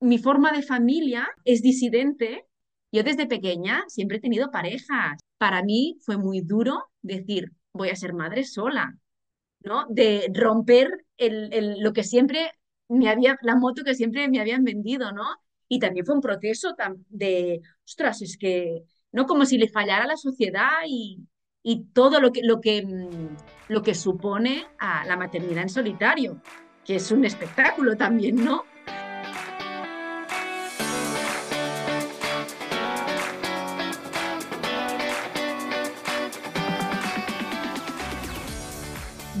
mi forma de familia es disidente. Yo desde pequeña siempre he tenido parejas. Para mí fue muy duro decir, voy a ser madre sola, ¿no? De romper el, el- lo que siempre me había, la moto que siempre me habían vendido, ¿no? Y también fue un proceso de, ostras, es que, ¿no? Como si le fallara la sociedad y, y todo lo que, lo que, mm, lo que supone a la maternidad en solitario, que es un espectáculo también, ¿no?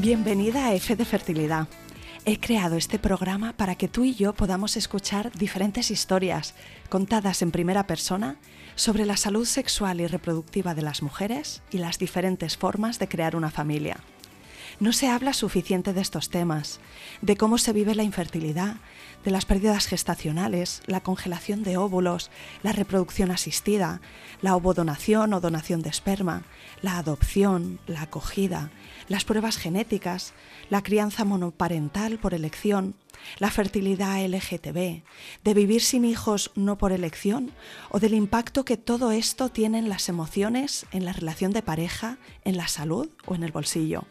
Bienvenida a F de Fertilidad. He creado este programa para que tú y yo podamos escuchar diferentes historias contadas en primera persona sobre la salud sexual y reproductiva de las mujeres y las diferentes formas de crear una familia. No se habla suficiente de estos temas, de cómo se vive la infertilidad, de las pérdidas gestacionales, la congelación de óvulos, la reproducción asistida, la ovodonación o donación de esperma, la adopción, la acogida, las pruebas genéticas, la crianza monoparental por elección, la fertilidad LGTB, de vivir sin hijos no por elección o del impacto que todo esto tiene en las emociones, en la relación de pareja, en la salud o en el bolsillo.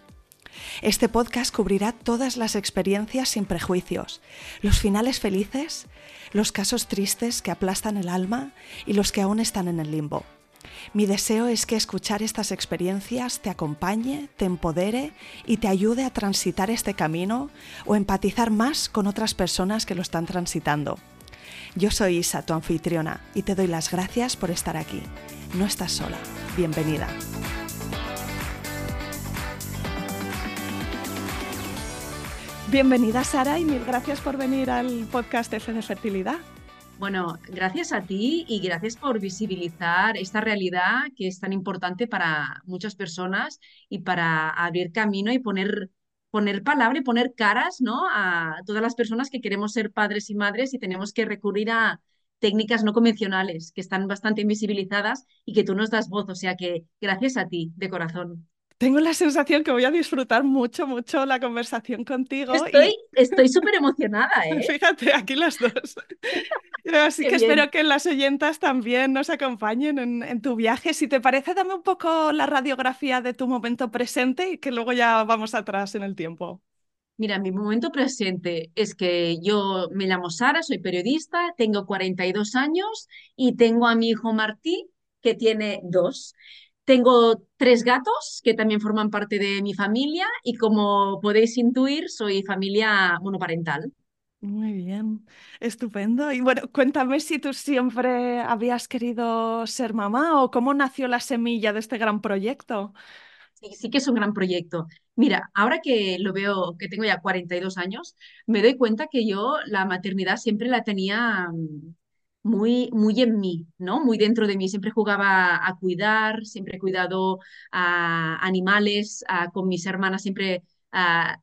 Este podcast cubrirá todas las experiencias sin prejuicios, los finales felices, los casos tristes que aplastan el alma y los que aún están en el limbo. Mi deseo es que escuchar estas experiencias te acompañe, te empodere y te ayude a transitar este camino o empatizar más con otras personas que lo están transitando. Yo soy Isa, tu anfitriona, y te doy las gracias por estar aquí. No estás sola. Bienvenida. Bienvenida Sara y mil gracias por venir al podcast F de Fertilidad. Bueno, gracias a ti y gracias por visibilizar esta realidad que es tan importante para muchas personas y para abrir camino y poner, poner palabra y poner caras, ¿no? a todas las personas que queremos ser padres y madres y tenemos que recurrir a técnicas no convencionales que están bastante invisibilizadas y que tú nos das voz. O sea que gracias a ti, de corazón. Tengo la sensación que voy a disfrutar mucho, mucho la conversación contigo. Estoy y súper emocionada, ¿eh? fíjate, aquí las dos. Así Qué que bien. espero que las oyentas también nos acompañen en, en tu viaje. Si te parece, dame un poco la radiografía de tu momento presente y que luego ya vamos atrás en el tiempo. Mira, mi momento presente es que yo me llamo Sara, soy periodista, tengo 42 años y tengo a mi hijo Martí, que tiene dos. Tengo tres gatos que también forman parte de mi familia y como podéis intuir, soy familia monoparental. Muy bien, estupendo. Y bueno, cuéntame si tú siempre habías querido ser mamá o cómo nació la semilla de este gran proyecto. Sí, sí que es un gran proyecto. Mira, ahora que lo veo, que tengo ya 42 años, me doy cuenta que yo la maternidad siempre la tenía mm, muy, muy en mí, ¿no? Muy dentro de mí. Siempre jugaba a cuidar, siempre he cuidado a animales, a- con mis hermanas siempre ah,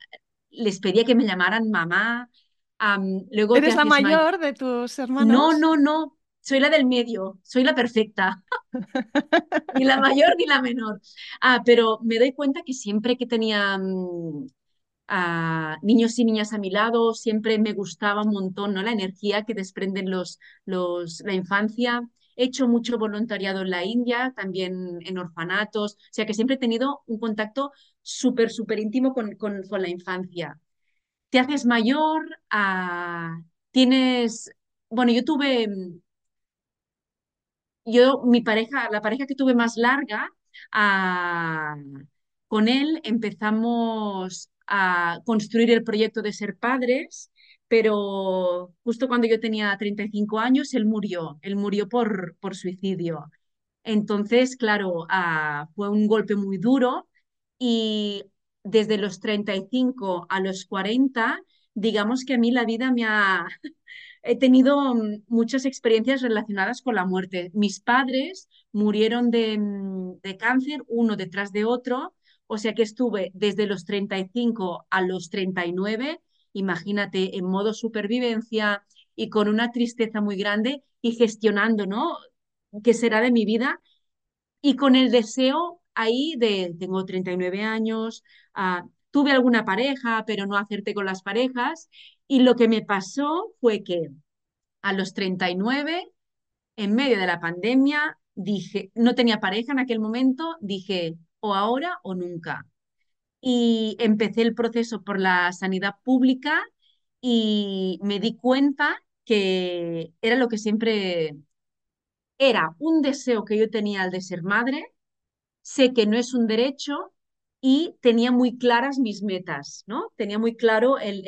les pedía que me llamaran mamá. Am, luego ¿Eres la mayor. de tus No, hermanos? no, no. Soy la del medio, soy la perfecta. Ni la mayor ni la menor. Ah, pero me doy cuenta que siempre que tenía mm, a niños y niñas a mi lado, siempre me gustaba un montón, ¿no? La energía que desprenden los, los, la infancia. He hecho mucho voluntariado en la India, también en orfanatos, o sea que siempre he tenido un contacto súper, súper íntimo con, con, con la infancia. Te haces mayor, ah, tienes, bueno, yo tuve yo, mi pareja, la pareja que tuve más larga, ah, con él empezamos a construir el proyecto de ser padres, pero justo cuando yo tenía 35 años, él murió, él murió por, por suicidio. Entonces, claro, ah, fue un golpe muy duro y desde los 35 a los 40, digamos que a mí la vida me ha, he tenido muchas experiencias relacionadas con la muerte. Mis padres murieron de, de cáncer uno detrás de otro, o sea que estuve desde los 35 a los 39, imagínate, en modo supervivencia y con una tristeza muy grande y gestionando, ¿no? ¿Qué será de mi vida? Y con el deseo ahí de, tengo 39 años, ah, tuve alguna pareja, pero no acerté con las parejas. Y lo que me pasó fue que a los 39, en medio de la pandemia, dije, no tenía pareja en aquel momento, dije, o ahora o nunca. Y empecé el proceso por la sanidad pública y me di cuenta que era lo que siempre era un deseo que yo tenía al de ser madre, sé que no es un derecho y tenía muy claras mis metas, ¿no? Tenía muy claro el,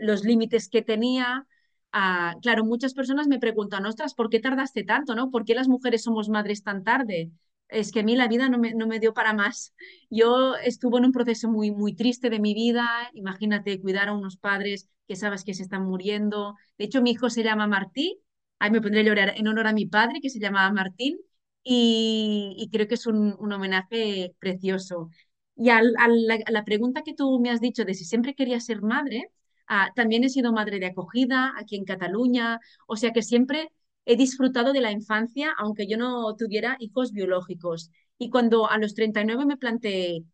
los límites que tenía. Uh, claro, muchas personas me preguntan, ostras, ¿por qué tardaste tanto, no? ¿Por qué las mujeres somos madres tan tarde? Es que a mí la vida no me, dio para más. Yo estuve en un proceso muy, muy triste de mi vida. Imagínate cuidar a unos padres que sabes que se están muriendo. De hecho, mi hijo se llama Martí. Ahí me pondré a llorar en honor a mi padre, que se llamaba Martín y, creo que es un, homenaje precioso. Y a, la, pregunta que tú me has dicho de si siempre quería ser madre, ah, también he sido madre de acogida aquí en Cataluña, o sea que siempre he disfrutado de la infancia, aunque yo no tuviera hijos biológicos. Y cuando a los 39 me planteé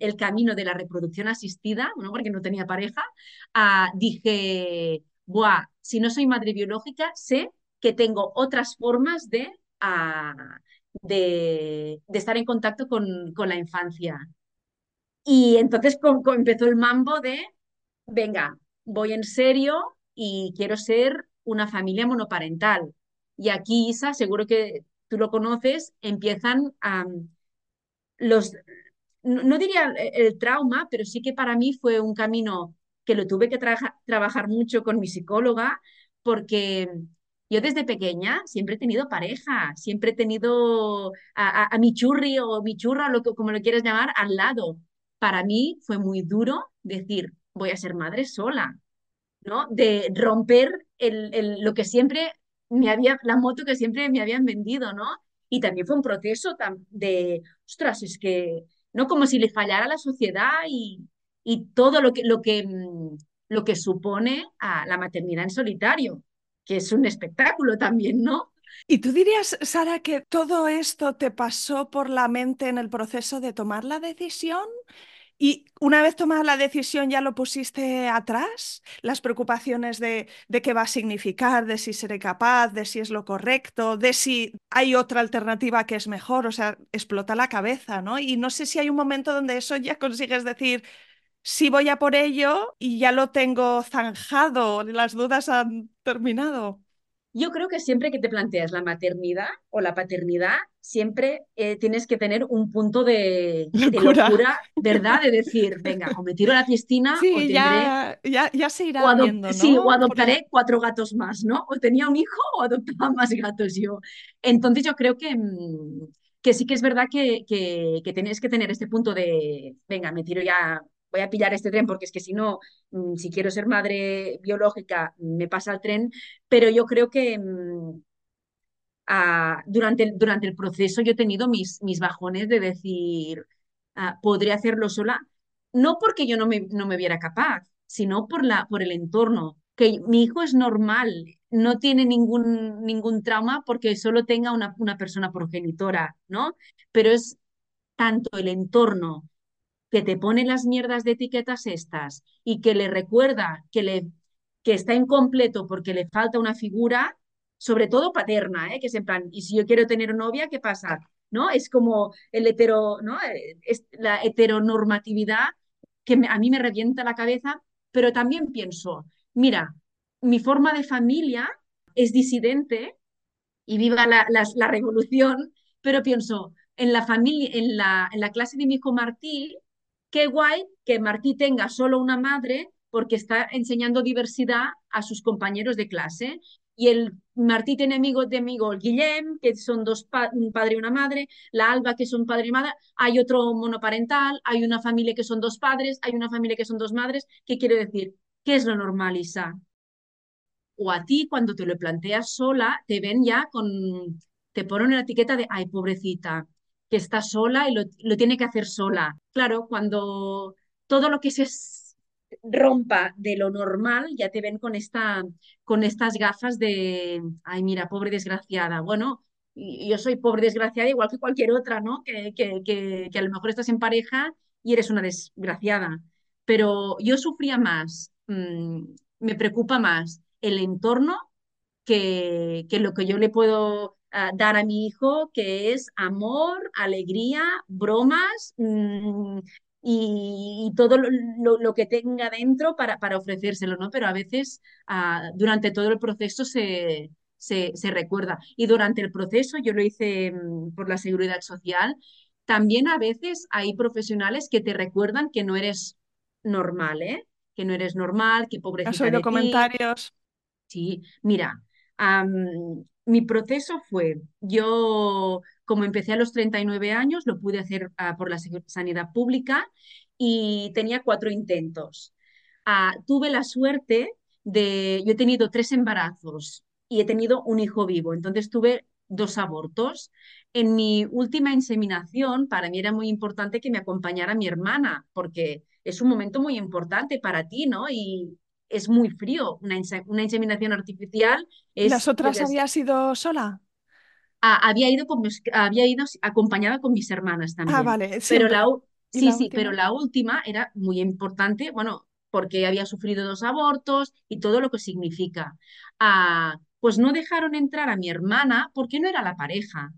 el camino de la reproducción asistida, porque no tenía pareja, ah, dije, Buah, si no soy madre biológica, sé que tengo otras formas de de, estar en contacto con, la infancia. Y entonces empezó el mambo de, venga, voy en serio y quiero ser una familia monoparental. Y aquí, Isa, seguro que tú lo conoces, empiezan a los, no, diría el, trauma, pero sí que para mí fue un camino que lo tuve que trabajar mucho con mi psicóloga, porque yo desde pequeña siempre he tenido pareja, siempre he tenido a, mi churri o mi churra, lo que, como lo quieras llamar, al lado. Para mí fue muy duro decir, voy a ser madre sola, ¿no? De romper el, lo que siempre me había, la moto que siempre me habían vendido, ¿no? Y también fue un proceso de, ostras, es que, ¿no? Como si le fallara la sociedad y, y todo lo que, lo que, mm, lo que supone a la maternidad en solitario que es un espectáculo también, ¿no? ¿Y tú dirías, Sara, que todo esto te pasó por la mente en el proceso de tomar la decisión? Y una vez tomada la decisión, ¿ya lo pusiste atrás? Las preocupaciones de, de, qué va a significar, de si seré capaz, de si es lo correcto, de si hay otra alternativa que es mejor. O sea, explota la cabeza, ¿no? Y no sé si hay un momento donde eso ya consigues decir, sí voy a por ello y ya lo tengo zanjado, las dudas han terminado. Yo creo que siempre que te planteas la maternidad o la paternidad, siempre eh, tienes que tener un punto de locura. ¿verdad? De decir, venga, o me tiro a la piscina o tendré... ya, ya, se irá viendo, ¿no? Sí, o adoptaré cuatro gatos más, ¿no? O tenía un hijo o adoptaba más gatos yo. Entonces yo creo que, mm, que sí que es verdad que, que, que tienes que tener este punto de, venga, me tiro ya voy a pillar este tren porque es que si no, mm, si quiero ser madre biológica, me pasa el tren, pero yo creo que durante, el, durante el proceso yo he tenido mis, mis bajones de decir, ah, podría hacerlo sola, no porque yo no me, no me viera capaz, sino por, la, por el entorno, que mi hijo es normal, no tiene ningún, ningún trauma porque solo tenga una, una persona progenitora, ¿no? Pero es tanto el entorno que te pone las mierdas de etiquetas estas y que le recuerda que, le, que está incompleto porque le falta una figura, sobre todo paterna, ¿eh? que es en plan, y si yo quiero tener novia, ¿qué pasa? ¿No? Es como el hetero, ¿no? Es la heteronormatividad que a mí me revienta la cabeza, pero también pienso, mira, mi forma de familia es disidente y viva la, la, revolución, pero pienso, en la familia, en la, en la clase de mi hijo Martí, qué guay que Martí tenga solo una madre porque está enseñando diversidad a sus compañeros de clase. Y el Martí tiene amigos de amigo el Guillem, que son dos un padre y una madre, la Alba, que son padre y madre, hay otro monoparental, hay una familia que son dos padres, hay una familia que son dos madres. ¿Qué quiere decir? ¿Qué es lo normal, Isa? O a ti, cuando te lo planteas sola, te ven ya con, te ponen la etiqueta de, ay, pobrecita, que está sola y lo, tiene que hacer sola. Claro, cuando todo lo que se rompa de lo normal, ya te ven con, esta, con estas gafas de, ay, mira, pobre desgraciada. Bueno, yo soy pobre desgraciada igual que cualquier otra, ¿no? Que, que, que, a lo mejor estás en pareja y eres una desgraciada. Pero yo sufría más, mm, me preocupa más el entorno que, que lo que yo le puedo uh, dar a mi hijo, que es amor, alegría, bromas mmm, y, y, todo lo, lo, lo, que tenga dentro para, para ofrecérselo, ¿no? Pero a veces uh, durante todo el proceso se, se, se, recuerda. Y durante el proceso, yo lo hice um, por la seguridad social, también a veces hay profesionales que te recuerdan que no eres normal, ¿eh? Que no eres normal, que pobrecita ¿Has oído de comentarios? Ti. Sí, mira, Um, mi proceso fue, yo como empecé a los 39 años, lo pude hacer uh, por la sanidad pública y tenía cuatro intentos. Uh, tuve la suerte de, yo he tenido tres embarazos y he tenido un hijo vivo, entonces tuve dos abortos. En mi última inseminación, para mí era muy importante que me acompañara mi hermana, porque es un momento muy importante para ti, ¿no? Y, es muy frío. Una, una inseminación artificial ¿Y las es... otras habías ido sola? Ah, había, ido con mis, había ido acompañada con mis hermanas Ah, también. vale, Pero la, ¿Y sí, la sí, pero la última era muy importante, bueno, porque había sufrido dos abortos y todo lo que significa. Ah, pues no dejaron entrar a mi hermana porque no era la pareja.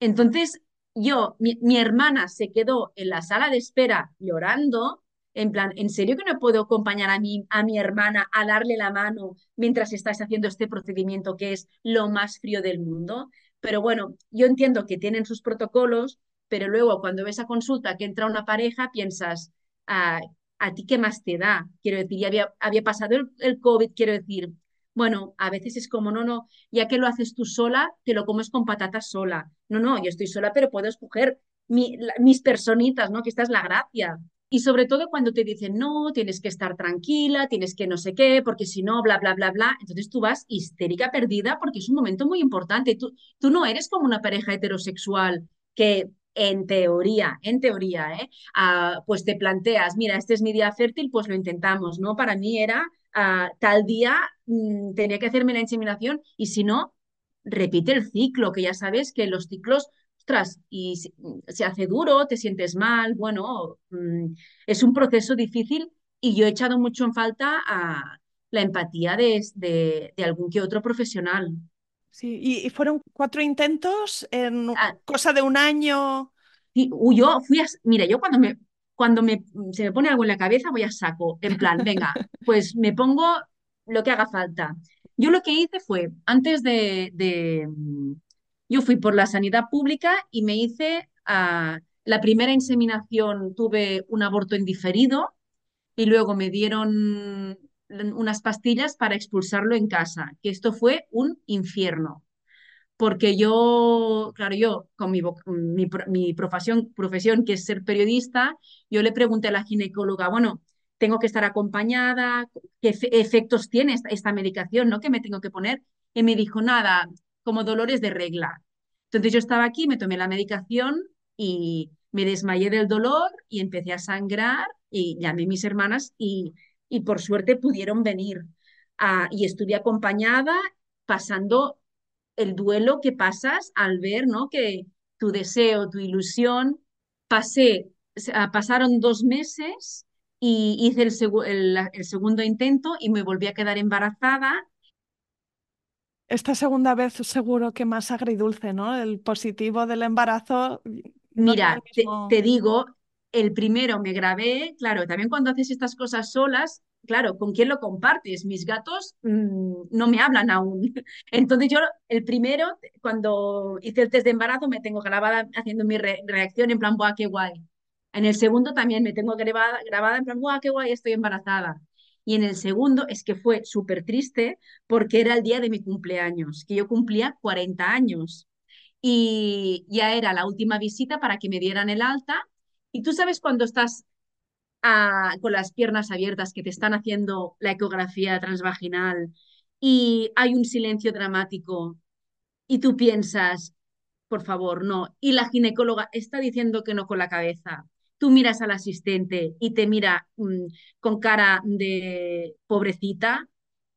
Entonces, yo, mi, mi, hermana se quedó en la sala de espera llorando, en plan, ¿en serio que no puedo acompañar a mi, a mi hermana a darle la mano mientras estáis haciendo este procedimiento que es lo más frío del mundo? Pero bueno, yo entiendo que tienen sus protocolos, pero luego cuando ves a consulta que entra una pareja, piensas, ah, ¿a ti qué más te da? Quiero decir, ya había, había pasado el, el COVID, quiero decir, bueno, a veces es como, no, no, ya que lo haces tú sola, te lo comes con patatas sola. No, no, yo estoy sola, pero puedo escoger mis personitas, ¿no? Que esta es la gracia. Y sobre todo cuando te dicen, no, tienes que estar tranquila, tienes que no sé qué, porque si no, bla, bla, bla, bla. Entonces tú vas histérica, perdida, porque es un momento muy importante. Tú, tú no eres como una pareja heterosexual que en teoría, en teoría, ¿eh? Ah, pues te planteas, mira, este es mi día fértil, pues lo intentamos, ¿no? Para mí era uh, tal día mmm, tenía que hacerme la inseminación y si no, repite el ciclo, que ya sabes que los ciclos, ostras, y se, se hace duro, te sientes mal, bueno, mmm, es un proceso difícil y yo he echado mucho en falta a la empatía de, de, de algún que otro profesional. Sí, y, y fueron cuatro intentos en Ah, cosa de un año. Sí, yo fui a, mira, yo cuando me, cuando me, se me pone algo en la cabeza voy a saco, en plan, venga, pues me pongo lo que haga falta. Yo lo que hice fue, antes de, de yo fui por la sanidad pública y me hice uh, la primera inseminación, tuve un aborto indiferido y luego me dieron unas pastillas para expulsarlo en casa, que esto fue un infierno porque yo, claro, yo con mi, mi, profesión, profesión, que es ser periodista, yo le pregunté a la ginecóloga, bueno, tengo que estar acompañada, qué efectos tiene esta, esta, medicación, ¿no? Que me tengo que poner. Y me dijo, nada, como dolores de regla. Entonces yo estaba aquí, me tomé la medicación y me desmayé del dolor y empecé a sangrar y llamé a mis hermanas y, y por suerte pudieron venir. Uh, y estuve acompañada pasando el duelo que pasas al ver, ¿no? Que tu deseo, tu ilusión, pasé, pasaron dos meses y hice el, segundo intento y me volví a quedar embarazada. Esta segunda vez seguro que más agridulce, ¿no? El positivo del embarazo no Mira, te, te digo, el primero me grabé, claro, también cuando haces estas cosas solas, claro, ¿con quién lo compartes? Mis gatos mmm, no me hablan aún. Entonces yo, el primero, cuando hice el test de embarazo, me tengo grabada haciendo mi re reacción en plan, ¡buah, qué guay! En el segundo también me tengo grabada, grabada en plan, ¡buah, qué guay! Estoy embarazada. Y en el segundo es que fue súper triste porque era el día de mi cumpleaños, que yo cumplía 40 años. Y ya era la última visita para que me dieran el alta. Y tú sabes cuando estás a, con las piernas abiertas que te están haciendo la ecografía transvaginal y hay un silencio dramático y tú piensas, por favor, no. Y la ginecóloga está diciendo que no con la cabeza. Tú miras al asistente y te mira mmm, con cara de pobrecita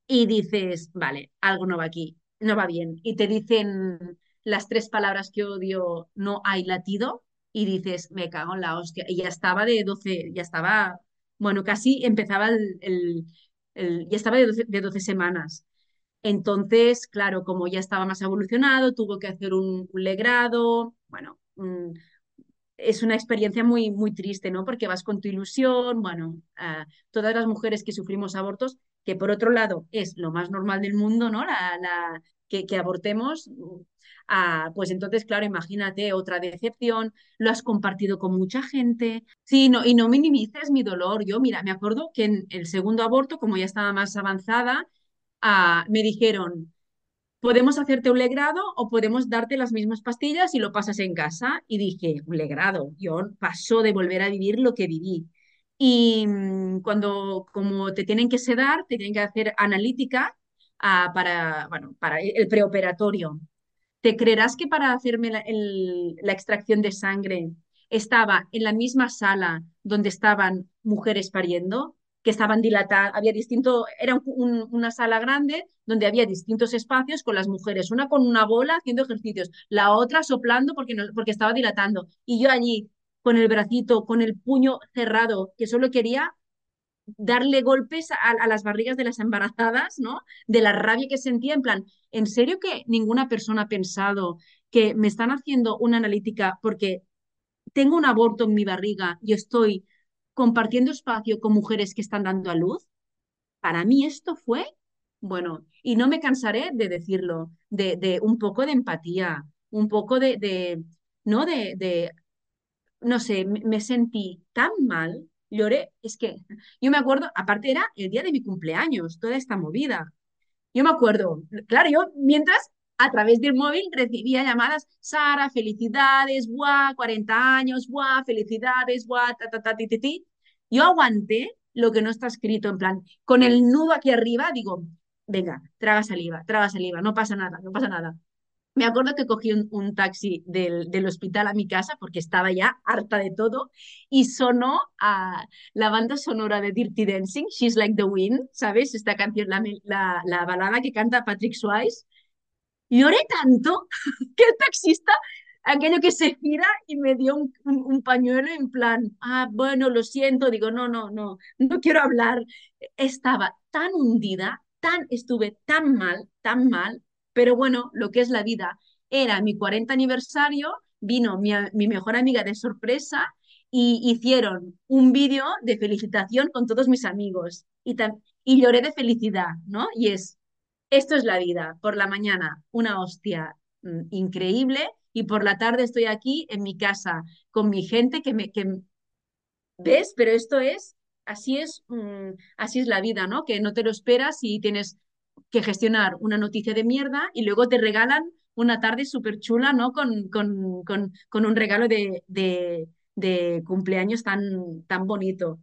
y dices, vale, algo no va aquí, no va bien. Y te dicen las tres palabras que odio, no hay latido, y dices, me cago en la hostia. Y ya estaba de 12, ya estaba, bueno, casi empezaba el, ya estaba de 12, de 12 semanas. Entonces, claro, como ya estaba más evolucionado, tuvo que hacer un, legrado, bueno, un, es una experiencia muy, muy triste, ¿no? Porque vas con tu ilusión, bueno, todas las mujeres que sufrimos abortos, que por otro lado es lo más normal del mundo, ¿no? La, la que, abortemos, uh, pues entonces, claro, imagínate otra decepción, lo has compartido con mucha gente, sí, no, y no minimices mi dolor. Yo, mira, me acuerdo que en el segundo aborto, como ya estaba más avanzada, uh, me dijeron, podemos hacerte un legrado o podemos darte las mismas pastillas y lo pasas en casa. Y dije, un legrado, yo paso de volver a vivir lo que viví. Y mmm, cuando, como te tienen que sedar, te tienen que hacer analítica uh, para, bueno, para el preoperatorio. ¿Te creerás que para hacerme la extracción de sangre estaba en la misma sala donde estaban mujeres pariendo? Que estaban dilatadas, había distinto, era un, un, una sala grande donde había distintos espacios con las mujeres, una con una bola haciendo ejercicios, la otra soplando porque, no, porque estaba dilatando, y yo allí con el bracito, con el puño cerrado, que solo quería darle golpes a, a, las barrigas de las embarazadas, ¿no? De la rabia que sentía, en plan, ¿en serio que ninguna persona ha pensado que me están haciendo una analítica porque tengo un aborto en mi barriga y estoy compartiendo espacio con mujeres que están dando a luz, para mí esto fue, bueno, y no me cansaré de decirlo, de, un poco de empatía, un poco de, no de, no sé, me sentí tan mal, lloré, es que yo me acuerdo, aparte era el día de mi cumpleaños, toda esta movida. Yo me acuerdo, claro, yo mientras a través del móvil recibía llamadas, Sara, felicidades, guau, 40 años, guau, felicidades, guau, ta, ta, ta, ti, ti, ti. Yo aguanté lo que no está escrito, en plan, con el nudo aquí arriba, digo, venga, traga saliva, traga saliva, no pasa nada, no pasa nada. Me acuerdo que cogí un, taxi del, del, hospital a mi casa porque estaba ya harta de todo y sonó a la banda sonora de Dirty Dancing, She's Like the Wind, ¿sabes? Esta canción, la, la, la balada que canta Patrick Swayze lloré tanto que el taxista, aquello que se gira y me dio un, un, pañuelo en plan, ah, bueno, lo siento, digo, no, no, no, no quiero hablar. Estaba tan hundida, tan, estuve tan mal, tan mal, pero bueno, lo que es la vida. Era mi 40 aniversario, vino mi, mi mejor amiga de sorpresa y hicieron un vídeo de felicitación con todos mis amigos y, y lloré de felicidad, ¿no? Y es, esto es la vida. Por la mañana, una hostia mmm, increíble y por la tarde estoy aquí en mi casa con mi gente que me... Que, ¿Ves? Pero esto es, así es, mmm, así es la vida, ¿no? Que no te lo esperas y tienes que gestionar una noticia de mierda y luego te regalan una tarde súper chula, ¿no? Con, con, con, con, un regalo de, de, de cumpleaños tan, tan bonito.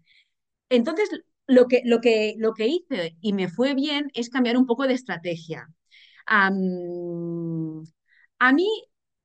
Entonces, lo que, lo, que, lo que hice y me fue bien es cambiar un poco de estrategia. A mí,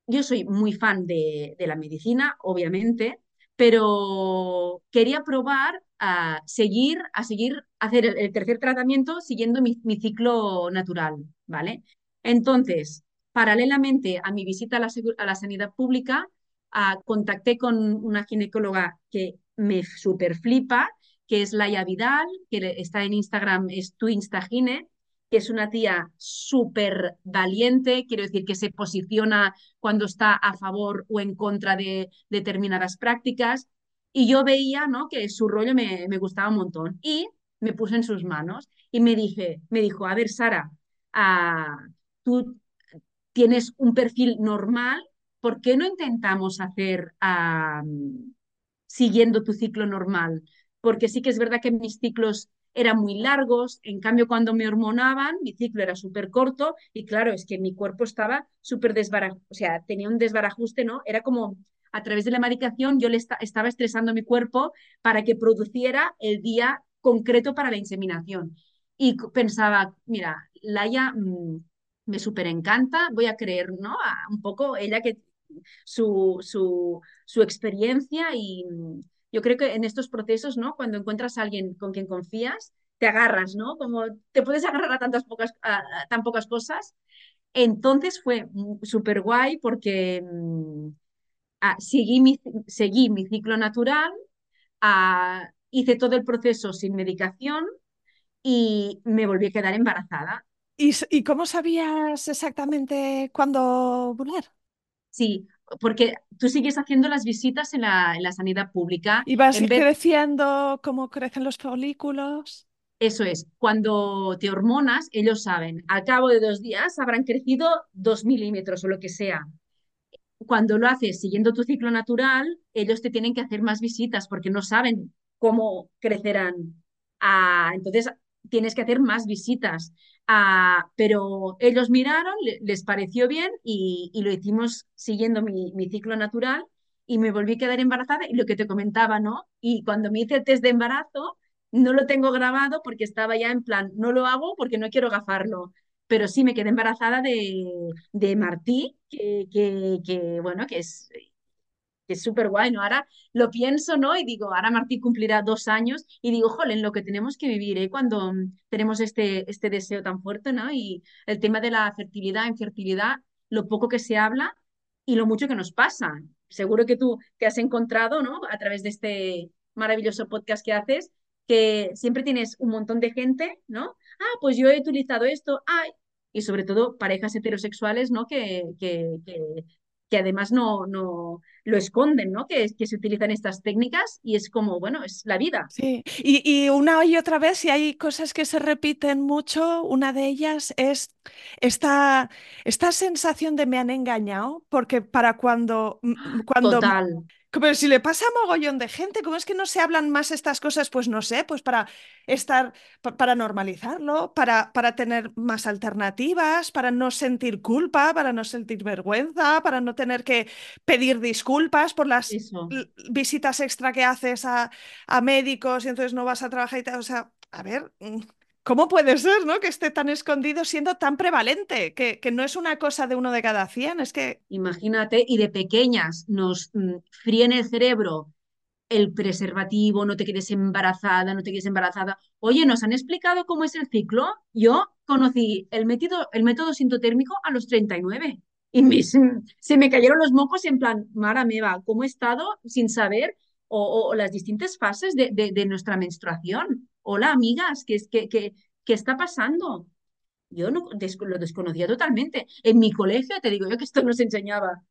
yo soy muy fan de, de, la medicina, obviamente, pero quería probar a seguir, a seguir, a hacer el, el tercer tratamiento siguiendo mi, mi, ciclo natural, ¿vale? Entonces, paralelamente a mi visita a la, a la sanidad pública, uh, contacté con una ginecóloga que me super flipa, que es Laia Vidal, que está en Instagram, es tu Instagine, que es una tía súper valiente, quiero decir que se posiciona cuando está a favor o en contra de determinadas prácticas. Y yo veía ¿no? que su rollo me, gustaba un montón. Y me puse en sus manos y me, dije, me dijo, a ver, Sara, uh, tú tienes un perfil normal, ¿por qué no intentamos hacer siguiendo tu ciclo normal? Porque sí que es verdad que mis ciclos eran muy largos, en cambio cuando me hormonaban, mi ciclo era súper corto y claro, es que mi cuerpo estaba súper desbarajado, o sea, tenía un desbarajuste, ¿no? Era como a través de la medicación yo le esta estaba estresando mi cuerpo para que produciera el día concreto para la inseminación. Y pensaba, mira, Laia mmm, me súper encanta, voy a creer, ¿no? Un poco ella que su, su, su experiencia y yo creo que en estos procesos, ¿no? Cuando encuentras a alguien con quien confías, te agarras, ¿no? Como te puedes agarrar a tantas pocas, a, a tan pocas cosas. Entonces fue súper guay porque mmm, ah, seguí, mi, seguí mi ciclo natural, hice todo el proceso sin medicación y me volví a quedar embarazada. ¿Y, y cómo sabías exactamente cuándo ovular? Sí, porque tú sigues haciendo las visitas en la, en la sanidad pública. ¿Y vas vez, creciendo cómo crecen los folículos? eso es, cuando te hormonas, ellos saben, al cabo de dos días habrán crecido dos milímetros o lo que sea. Cuando lo haces siguiendo tu ciclo natural, ellos te tienen que hacer más visitas porque no saben cómo crecerán. Ah, entonces, tienes que hacer más visitas. Ah, pero ellos miraron, le- les pareció bien y, lo hicimos siguiendo mi, ciclo natural y me volví a quedar embarazada y lo que te comentaba, ¿no? Y cuando me hice el test de embarazo, no lo tengo grabado porque estaba ya en plan, no lo hago porque no quiero gafarlo, pero sí me quedé embarazada de, de Martí, que, que, bueno, que es que es súper guay, ¿no? Ahora lo pienso, ¿no? Y digo, ahora Martí cumplirá dos años y digo, jolen, lo que tenemos que vivir, ¿eh? Cuando mm, tenemos este, este deseo tan fuerte, ¿no? Y el tema de la fertilidad, infertilidad, lo poco que se habla y lo mucho que nos pasa. Seguro que tú te has encontrado, ¿no? A través de este maravilloso podcast que haces, que siempre tienes un montón de gente, ¿no? Ah, pues yo he utilizado esto, ay, y sobre todo parejas heterosexuales, ¿no? Que, que, que además no, no, lo esconden, ¿no? Que, que se utilizan estas técnicas y es como, bueno, es la vida. Sí, y, y una y otra vez, y hay cosas que se repiten mucho, una de ellas es esta, esta sensación de me han engañado, porque para cuando, mm, cuando Total, Pero si le pasa a mogollón de gente, ¿cómo es que no se hablan más estas cosas? Pues no sé, pues para estar, pa- para normalizarlo, para, para tener más alternativas, para no sentir culpa, para no sentir vergüenza, para no tener que pedir disculpas por las eso. visitas extra que haces a, a médicos y entonces no vas a trabajar y tal. O sea, a ver, mm, ¿cómo puede ser, ¿no? Que esté tan escondido siendo tan prevalente? Que, que no es una cosa de uno de cada cien, es que Imagínate, y de pequeñas nos mm, fríen el cerebro el preservativo, no te quedes embarazada, no te quedes embarazada. Oye, ¿nos han explicado cómo es el ciclo? Yo conocí el método, el método sintotérmico a los 39 y me- se, me cayeron los mocos en plan, Mara Meva, ¿cómo he estado sin saber o, las distintas fases de- de nuestra menstruación? Hola, amigas, ¿qué, qué, qué, qué está pasando? Yo no, lo desconocía totalmente. En mi colegio, te digo yo que esto nos enseñaba.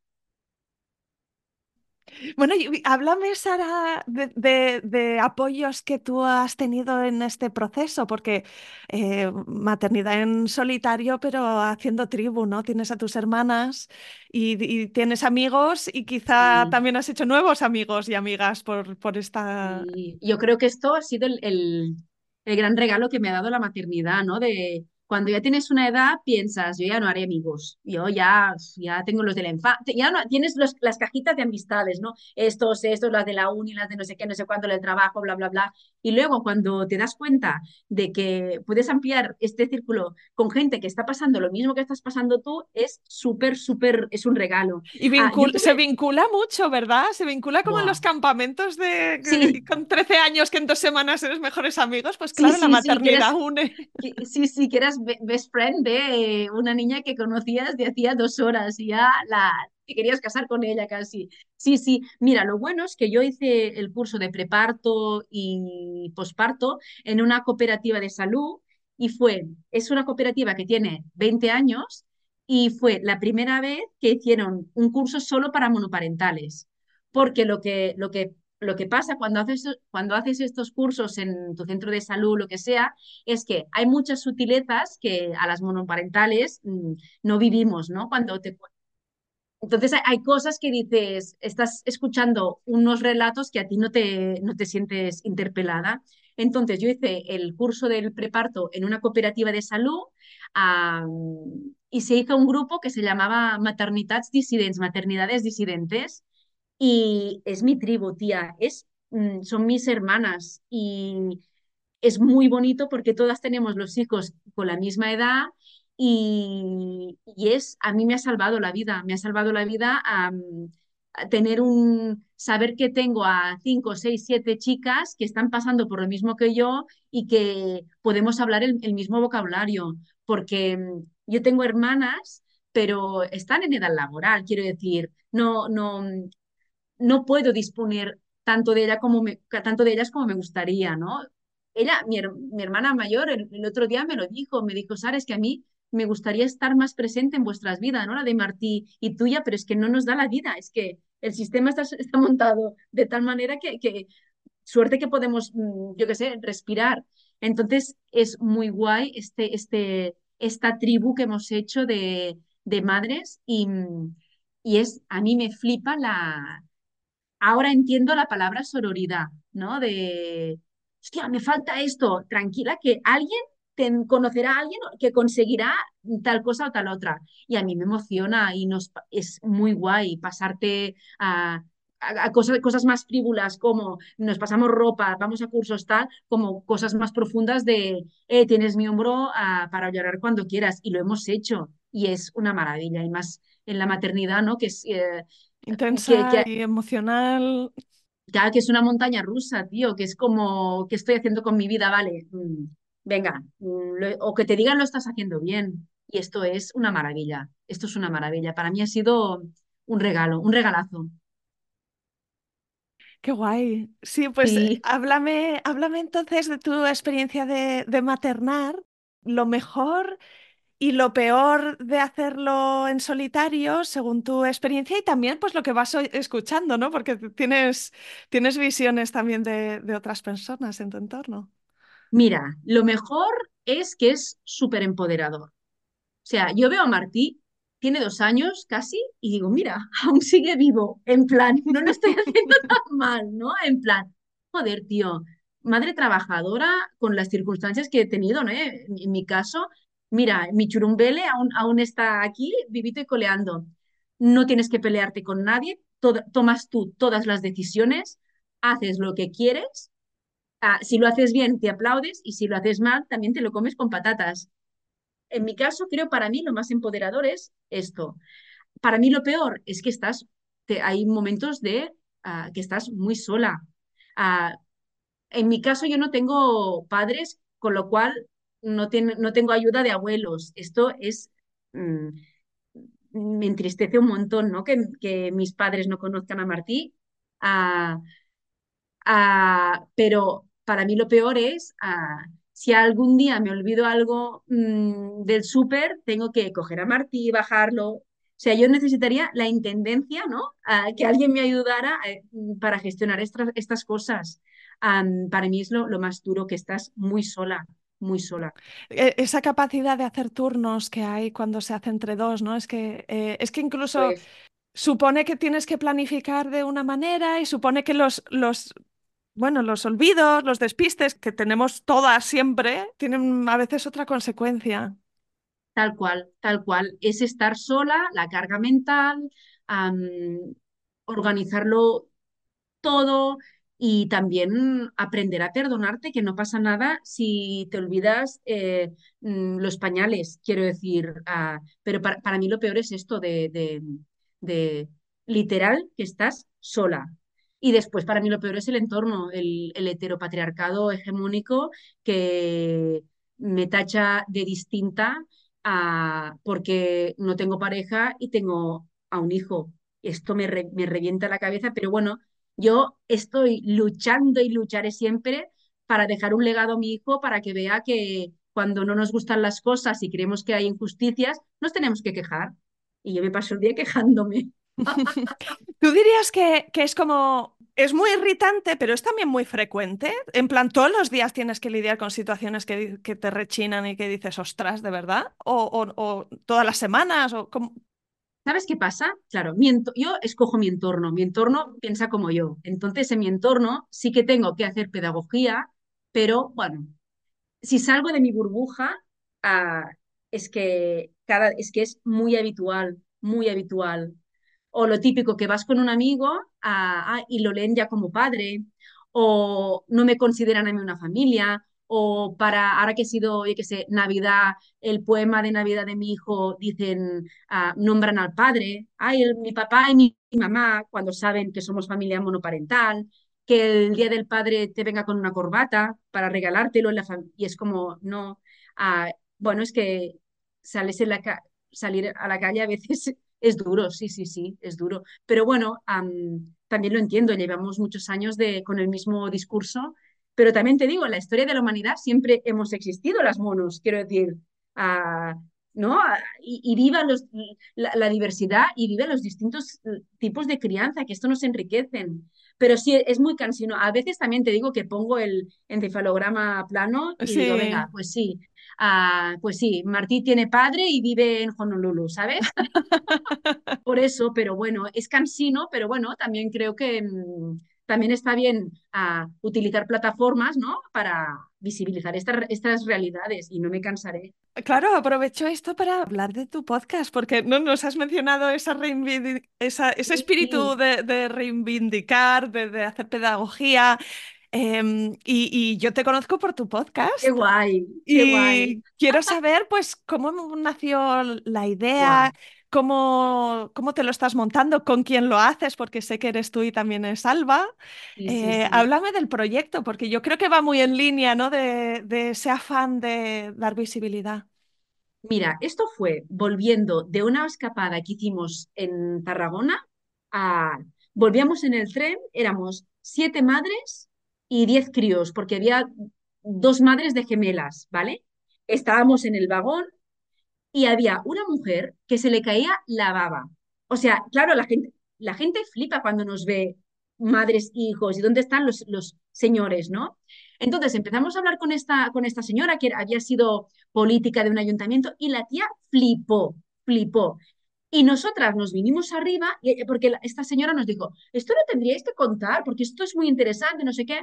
Bueno, y háblame, Sara, de, de- de apoyos que tú has tenido en este proceso, porque eh, maternidad en solitario, pero haciendo tribu, ¿no? Tienes a tus hermanas y, y tienes amigos y quizá Sí. también has hecho nuevos amigos y amigas por, por esta... Yo creo que esto ha sido el, el- el gran regalo que me ha dado la maternidad, ¿no? De cuando ya tienes una edad, piensas, yo ya no haré amigos, yo ya, ya tengo los de la infancia, ya no, tienes los- las cajitas de amistades, ¿no? Estos, estos, las de la uni, las de no sé qué, no sé cuánto, el trabajo, bla, bla, bla. Y luego cuando te das cuenta de que puedes ampliar este círculo con gente que está pasando lo mismo que estás pasando tú, es súper, súper, es un regalo. Y Ah, vincul- se vincula mucho, ¿verdad? Se vincula como en los campamentos de Sí, con 13 años que en dos semanas eres mejores amigos, pues claro, la sí, sí, que maternidad eres une. que- sí, sí, que best friend de eh, una niña que conocías de hacía dos horas y ya la te querías casar con ella casi. Sí, sí. Mira, lo bueno es que yo hice el curso de preparto y posparto en una cooperativa de salud y fue, es una cooperativa que tiene 20 años y fue la primera vez que hicieron un curso solo para monoparentales. Porque lo que, lo que, lo que pasa cuando haces, cuando haces estos cursos en tu centro de salud, lo que sea, es que hay muchas sutilezas que a las monoparentales mm, no vivimos, ¿no? Cuando te... Entonces hay, hay cosas que dices, estás escuchando unos relatos que a ti no te, no te sientes interpelada. Entonces yo hice el curso del preparto en una cooperativa de salud ah, y se hizo un grupo que se llamaba Maternitats Maternidades Disidentes, y es mi tribu, tía, es, mm, son mis hermanas y es muy bonito porque todas tenemos los hijos con la misma edad y, y es, a mí me ha salvado la vida, me ha salvado la vida a, tener un, saber que tengo a cinco, seis, siete chicas que están pasando por lo mismo que yo y que podemos hablar el, el mismo vocabulario, porque mm, yo tengo hermanas, pero están en edad laboral, quiero decir, no, no, no puedo disponer tanto de ella como me, tanto de ellas como me gustaría, ¿no? ella, mi, hermana mayor, el, otro día me lo dijo, me dijo, Sara, es que a mí me gustaría estar más presente en vuestras vidas, ¿no? La de Martí y tuya, pero es que no nos da la vida, es que el sistema está, está montado de tal manera que, que suerte que podemos, mm, yo qué sé, respirar. Entonces es muy guay este, este, esta tribu que hemos hecho de, de madres y, y es, a mí me flipa la... Ahora entiendo la palabra sororidad, ¿no? De, hostia, me falta esto, tranquila, que alguien te conocerá a alguien que conseguirá tal cosa o tal otra. Y a mí me emociona y nos, es muy guay pasarte a, cosas, cosas más frívolas como nos pasamos ropa, vamos a cursos tal, como cosas más profundas de eh, tienes mi hombro uh, para llorar cuando quieras y lo hemos hecho y es una maravilla y más en la maternidad, ¿no? Que es eh, intensa que, que, y emocional. Ya, que es una montaña rusa, tío, que es como, ¿qué estoy haciendo con mi vida? Vale, mm, venga, mm, lo, o que te digan lo estás haciendo bien. Y esto es una maravilla, esto es una maravilla. Para mí ha sido un regalo, un regalazo. Qué guay. Sí, pues Sí. háblame, háblame entonces de tu experiencia de, de maternar, lo mejor y lo peor de hacerlo en solitario, según tu experiencia, y también pues lo que vas escuchando, ¿no? Porque tienes, tienes visiones también de, de otras personas en tu entorno. Mira, lo mejor es que es súper empoderador. O sea, yo veo a Martí, tiene dos años casi, y digo, mira, aún sigue vivo, en plan, no lo estoy haciendo tan mal, ¿no? En plan, joder, tío, madre trabajadora con las circunstancias que he tenido, ¿no? En mi caso, mira, mi churumbele aún, está aquí, vivito y coleando. No tienes que pelearte con nadie, to- tomas tú todas las decisiones, haces lo que quieres. Ah, si lo haces bien, te aplaudes, y si lo haces mal, también te lo comes con patatas. En mi caso, creo para mí lo más empoderador es esto. Para mí lo peor es que estás, hay momentos de ah, que estás muy sola. Ah, en mi caso yo no tengo padres, con lo cual no, tiene- no tengo ayuda de abuelos. Esto es, mm, me entristece un montón, ¿no? Que, que mis padres no conozcan a Martí. Ah, Ah, pero para mí lo peor es ah, si algún día me olvido algo mm, del súper, tengo que coger a Martí, bajarlo. O sea, yo necesitaría la intendencia, ¿no? Que alguien me ayudara eh, para gestionar estas, estas cosas. Para mí es lo, lo más duro, que estás muy sola, muy sola. E- Esa capacidad de hacer turnos que hay cuando se hace entre dos, ¿no? Es que, eh, es que incluso Pues supone que tienes que planificar de una manera y supone que los, los, bueno, los olvidos, los despistes que tenemos todas siempre, tienen a veces otra consecuencia. Tal cual, tal cual. Es estar sola, la carga mental, organizarlo todo y también aprender a perdonarte, que no pasa nada si te olvidas eh, mm, los pañales, quiero decir. ah, pero para, para mí lo peor es esto de, de, literal que estás sola. Y después para mí lo peor es el entorno, el, el heteropatriarcado hegemónico que me tacha de distinta porque no tengo pareja y tengo a un hijo. Esto me, re- me revienta la cabeza, pero bueno, yo estoy luchando y lucharé siempre para dejar un legado a mi hijo para que vea que cuando no nos gustan las cosas y creemos que hay injusticias, nos tenemos que quejar. Y yo me paso el día quejándome. ¿Tú dirías que, que es como, es muy irritante, pero es también muy frecuente? En plan, todos los días tienes que lidiar con situaciones que, que te rechinan y que dices, ostras, ¿de verdad? ¿O, o- o todas las semanas? O cómo- ¿Sabes qué pasa? Claro, yo escojo mi entorno, mi entorno piensa como yo. Entonces, en mi entorno sí que tengo que hacer pedagogía, pero bueno, si salgo de mi burbuja, ah, es que cada, es que es muy habitual, muy habitual. O lo típico, que vas con un amigo ah, ah, y lo leen ya como padre, o no me consideran a mí una familia, o para, ahora que ha sido, yo qué sé, Navidad, el poema de Navidad de mi hijo, dicen, ah, nombran al padre, ay, el- mi papá y mi, mamá, cuando saben que somos familia monoparental, que el día del padre te venga con una corbata para regalártelo en la y es como, no, ah, bueno, es que sales en la salir a la calle a veces es duro, sí, sí, sí, es duro. Pero bueno, am, también lo entiendo, llevamos muchos años de, con el mismo discurso Pero también te digo, en la historia de la humanidad siempre hemos existido las monos, quiero decir, uh, ¿no? Y, y viva los, la, la, diversidad y viva los distintos tipos de crianza, que esto nos enriquecen. Pero sí, es muy cansino. A veces también te digo que pongo el encefalograma plano y sí. digo, venga, pues sí, uh, pues sí, Martí tiene padre y vive en Honolulu, ¿sabes? Por eso, pero bueno, es cansino, pero bueno, también creo que mmm, también está bien uh, utilizar plataformas, ¿no? Para visibilizar estas, estas realidades y no me cansaré. Claro, aprovecho esto para hablar de tu podcast, porque no nos has mencionado esa esa, ese espíritu Sí. de, de reivindicar, de, de, hacer pedagogía. Eh, y, y, yo te conozco por tu podcast. Qué guay, qué guay. Quiero saber, pues, cómo nació la idea, Wow. Cómo, cómo te lo estás montando, con quién lo haces, porque sé que eres tú y también es Alba. Sí, sí, Eh, sí. háblame del proyecto, porque yo creo que va muy en línea, ¿no? De, de ese afán de dar visibilidad. Mira, esto fue volviendo de una escapada que hicimos en Tarragona a... Volvíamos en el tren, éramos siete madres y diez críos, porque había dos madres de gemelas, ¿vale? Estábamos en el vagón y había una mujer que se le caía la baba. O sea, claro, la gente, la gente flipa cuando nos ve madres, hijos, y dónde están los, los señores, ¿no? Entonces empezamos a hablar con esta, con esta señora que había sido política de un ayuntamiento y la tía flipó, flipó. Y nosotras nos vinimos arriba porque esta señora nos dijo, esto lo tendríais que contar porque esto es muy interesante, no sé qué.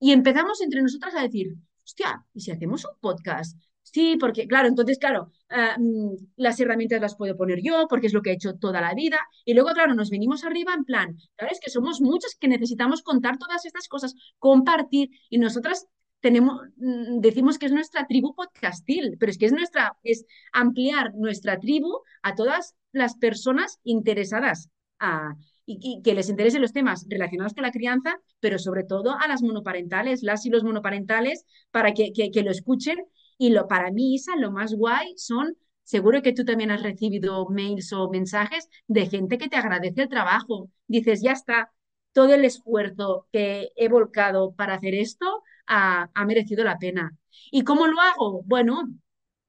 Y empezamos entre nosotras a decir, hostia, ¿y si hacemos un podcast? Sí, porque claro, entonces, claro, uh, las herramientas las puedo poner yo porque es lo que he hecho toda la vida. Y luego, claro, nos venimos arriba en plan, claro, es que somos muchos que necesitamos contar todas estas cosas, compartir. Y nosotras tenemos, mm, decimos que es nuestra tribu podcastil, pero es que es nuestra, es ampliar nuestra tribu a todas las personas interesadas a, y, que les interesen los temas relacionados con la crianza, pero sobre todo a las monoparentales, las y los monoparentales, para que, que lo escuchen y lo, para mí, Isa, lo más guay son, seguro que tú también has recibido mails o mensajes de gente que te agradece el trabajo. Dices, ya está, todo el esfuerzo que he volcado para hacer esto ha, ha merecido la pena. ¿Y cómo lo hago? Bueno,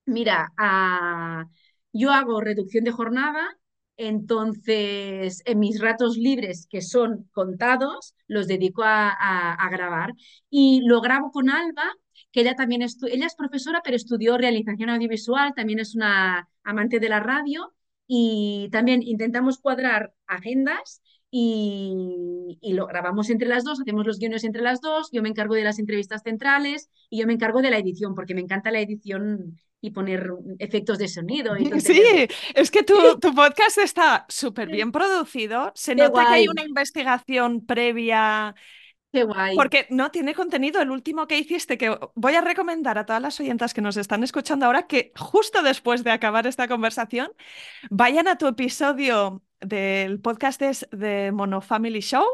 mira, uh, yo hago reducción de jornada, entonces en mis ratos libres, que son contados, los dedico a, a grabar y lo grabo con Alba que ella también ella es profesora, pero estudió realización audiovisual, también es una amante de la radio y también intentamos cuadrar agendas y, y, lo grabamos entre las dos, hacemos los guiones entre las dos, yo me encargo de las entrevistas centrales y yo me encargo de la edición, porque me encanta la edición y poner efectos de sonido Sí, es que tu, tu podcast está súper bien producido, se Qué nota que hay una investigación previa Qué guay. porque no tiene contenido. El último que hiciste, que voy a recomendar a todas las oyentas que nos están escuchando ahora, que justo después de acabar esta conversación, vayan a tu episodio del podcast de, de Mono Family Show,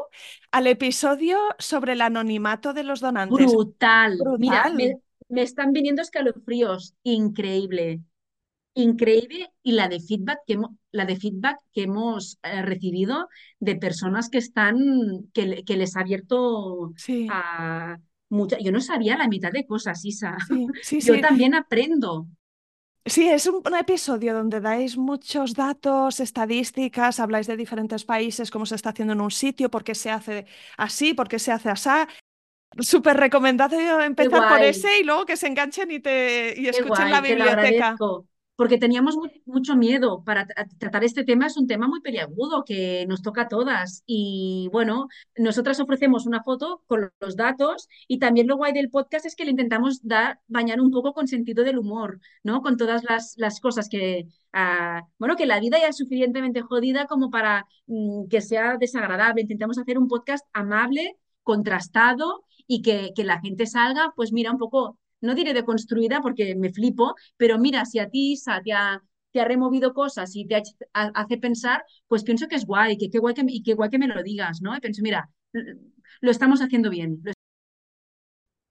al episodio sobre el anonimato de los donantes. Brutal. Brutal. Mira, me, me están viniendo escalofríos. Increíble increíble y la de feedback que, la de feedback que hemos eh, recibido de personas que están, que, que les ha abierto sí. a mucha. Yo no sabía la mitad de cosas, Isa. Sí, sí, Yo también aprendo. Sí, es un, un, episodio donde dais muchos datos, estadísticas, habláis de diferentes países, cómo se está haciendo en un sitio, por qué se hace así, por qué se hace así. Súper recomendado empezar por ese y luego que se enganchen y, te, y escuchen guay, la te lo biblioteca. Porque teníamos mucho miedo para tratar este tema, es un tema muy peliagudo que nos toca a todas. Y bueno, nosotras ofrecemos una foto con los datos y también lo guay del podcast es que le intentamos dar, bañar un poco con sentido del humor, ¿no? Con todas las, las cosas que, uh, bueno, que la vida ya es suficientemente jodida como para um, que sea desagradable. Intentamos hacer un podcast amable, contrastado y que, que la gente salga, pues mira, un poco no diré deconstruida porque me flipo, pero mira, si a ti Isa, te ha, removido cosas y te ha, hace pensar, pues pienso que es guay, que qué guay que, y qué guay que me lo digas, ¿no? Y pienso, mira, lo estamos haciendo bien.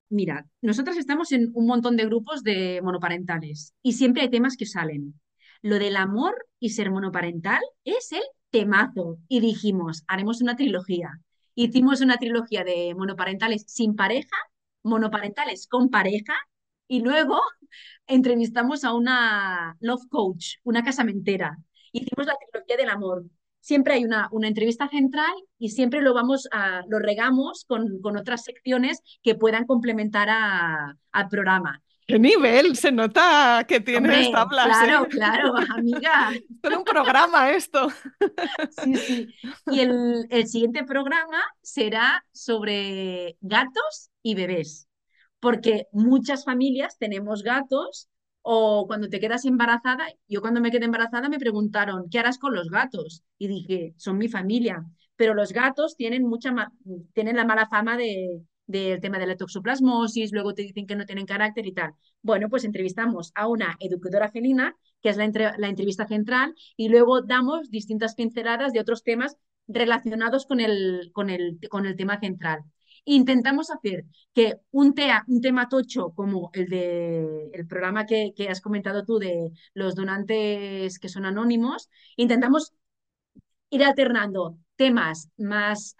Mira, nosotros estamos en un montón de grupos de monoparentales y siempre hay temas que salen. Lo del amor y ser monoparental es el temazo. Y dijimos, haremos una trilogía. Hicimos una trilogía de monoparentales sin pareja monoparentales con pareja y luego entrevistamos a una love coach, una casamentera. Hicimos la trilogía del amor. Siempre hay una, una entrevista central y siempre lo vamos a, lo regamos con, con otras secciones que puedan complementar a, al programa. ¿Qué nivel? Se nota que tienes tablas. Claro, ¿eh? claro, amiga. Es un programa esto. Sí, sí. Y el, el siguiente programa será sobre gatos y bebés, porque muchas familias tenemos gatos o cuando te quedas embarazada, yo cuando me quedé embarazada me preguntaron, ¿qué harás con los gatos? Y dije, son mi familia, pero los gatos tienen mucha tienen la mala fama de, del tema de la toxoplasmosis, luego te dicen que no tienen carácter y tal. Bueno, pues entrevistamos a una educadora felina, que es la, la entrevista central, y luego damos distintas pinceladas de otros temas relacionados con el, con el, con el tema central. Intentamos hacer que un, tea, un tema tocho como el de el programa que, que has comentado tú de los donantes que son anónimos, intentamos ir alternando temas más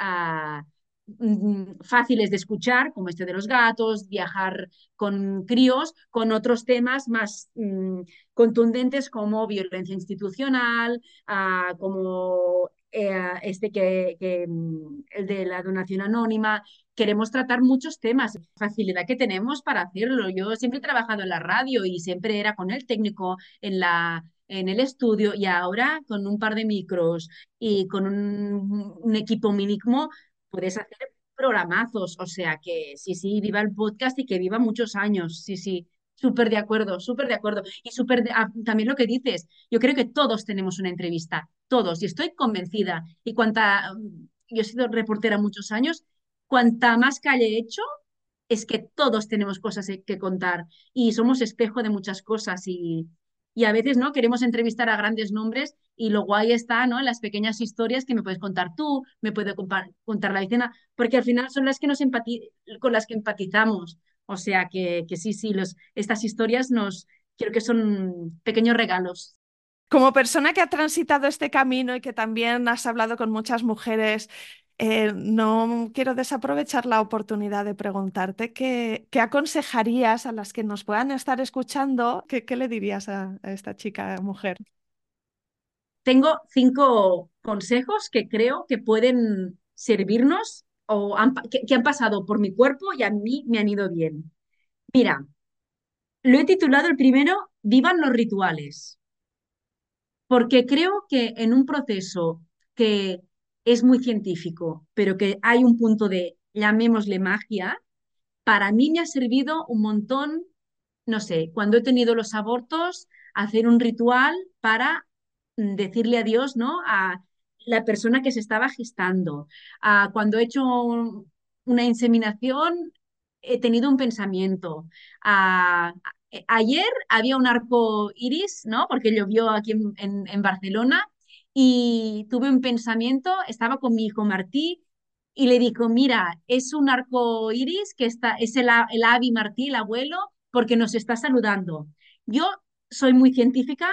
fáciles de escuchar, como este de los gatos, viajar con críos, con otros temas más mmm, contundentes como violencia institucional, uh, como eh, este que, que, el de la donación anónima. Queremos tratar muchos temas, facilidad que tenemos para hacerlo. Yo siempre he trabajado en la radio y siempre era con el técnico en la en el estudio y ahora con un par de micros y con un, un equipo mínimo puedes hacer programazos, o sea que sí, sí, viva el podcast y que viva muchos años, sí, sí, súper de acuerdo, súper de acuerdo. Y súper ah, también lo que dices, yo creo que todos tenemos una entrevista, todos, y estoy convencida. Y cuanta, yo he sido reportera muchos años, cuanta más calle he hecho, es que todos tenemos cosas que contar y somos espejo de muchas cosas y, y a veces no queremos entrevistar a grandes nombres y lo guay está ¿no? las pequeñas historias que me puedes contar tú, me puede contar la vecina, porque al final son las que nos con las que empatizamos. O sea que, que sí, sí, los, estas historias nos creo que son pequeños regalos. Como persona que ha transitado este camino y que también has hablado con muchas mujeres eh, no quiero desaprovechar la oportunidad de preguntarte qué, qué, aconsejarías a las que nos puedan estar escuchando, qué, qué le dirías a, esta chica mujer. Tengo cinco consejos que creo que pueden servirnos o que han pasado por mi cuerpo y a mí me han ido bien. Mira, lo he titulado el primero, Vivan los rituales, porque creo que en un proceso que es muy científico, pero que hay un punto de, llamémosle magia, para mí me ha servido un montón, no sé, cuando he tenido los abortos, hacer un ritual para decirle adiós, ¿no? A la persona que se estaba gestando. A cuando he hecho una inseminación, he tenido un pensamiento. Ayer había un arco iris, ¿no? Porque llovió aquí en, en, en Barcelona y tuve un pensamiento, estaba con mi hijo Martí y le dijo, mira, es un arco iris que está, es el, el Avi Martí, el abuelo, porque nos está saludando. Yo soy muy científica,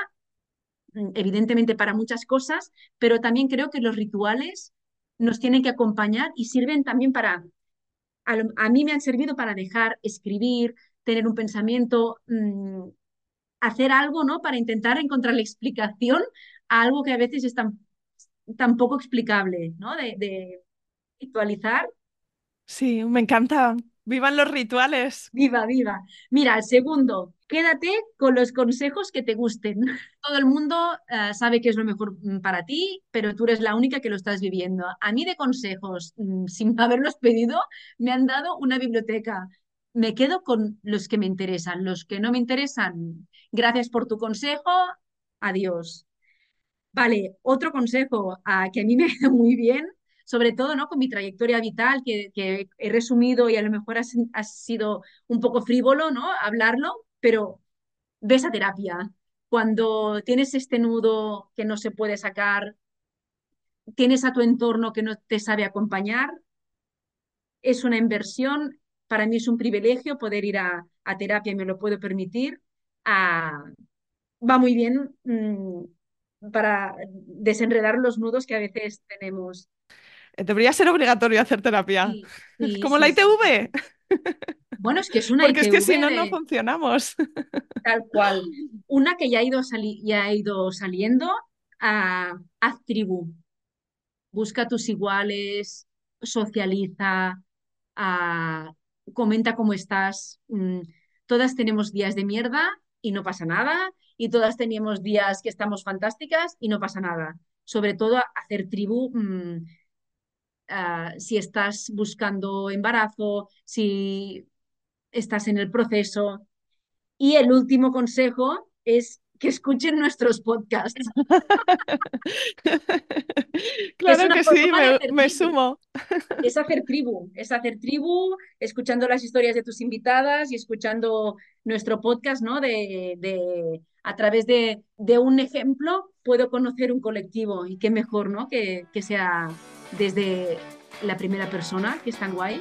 evidentemente para muchas cosas, pero también creo que los rituales nos tienen que acompañar y sirven también para, a, a mí me han servido para dejar escribir, tener un pensamiento, mmm, hacer algo, ¿no? Para intentar encontrar la explicación a algo que a veces es tan, tan poco explicable, ¿no? De, de ritualizar. Sí, me encanta. ¡Vivan los rituales! ¡Viva, viva! Mira, el segundo, quédate con los consejos que te gusten. Todo el mundo uh, sabe que es lo mejor para ti, pero tú eres la única que lo estás viviendo. A mí de consejos, mm, sin haberlos pedido, me han dado una biblioteca. Me quedo con los que me interesan. Los que no me interesan, gracias por tu consejo, adiós. Vale, otro consejo uh, que a mí me ha ido muy bien, sobre todo ¿no? con mi trayectoria vital, que, que he resumido y a lo mejor ha, sido un poco frívolo ¿no? hablarlo, pero ves a terapia. Cuando tienes este nudo que no se puede sacar, tienes a tu entorno que no te sabe acompañar, es una inversión. Para mí es un privilegio poder ir a, a terapia y me lo puedo permitir. Ah, va muy bien. Mmm, para desenredar los nudos que a veces tenemos. Debería ser obligatorio hacer terapia. Sí, sí, Como sí, la ITV. Bueno, es que es una Porque es que si ITV no, no funcionamos. tal cual. Una que ya ha ido, sali- ya ha ido saliendo, a haz tribu. Busca tus iguales, socializa, ah, comenta cómo estás. Mm, todas tenemos días de mierda y no pasa nada, y todas tenemos días que estamos fantásticas y no pasa nada. Sobre todo hacer tribu, mm, si estás buscando embarazo, si estás en el proceso. Y el último consejo es que escuchen nuestros podcasts. Claro que sí, me, sumo. Es hacer tribu, es hacer tribu, escuchando las historias de tus invitadas y escuchando nuestro podcast, ¿no? De, de a través de, de, un ejemplo puedo conocer un colectivo y qué mejor, ¿no? Que, que sea desde la primera persona, que es tan guay.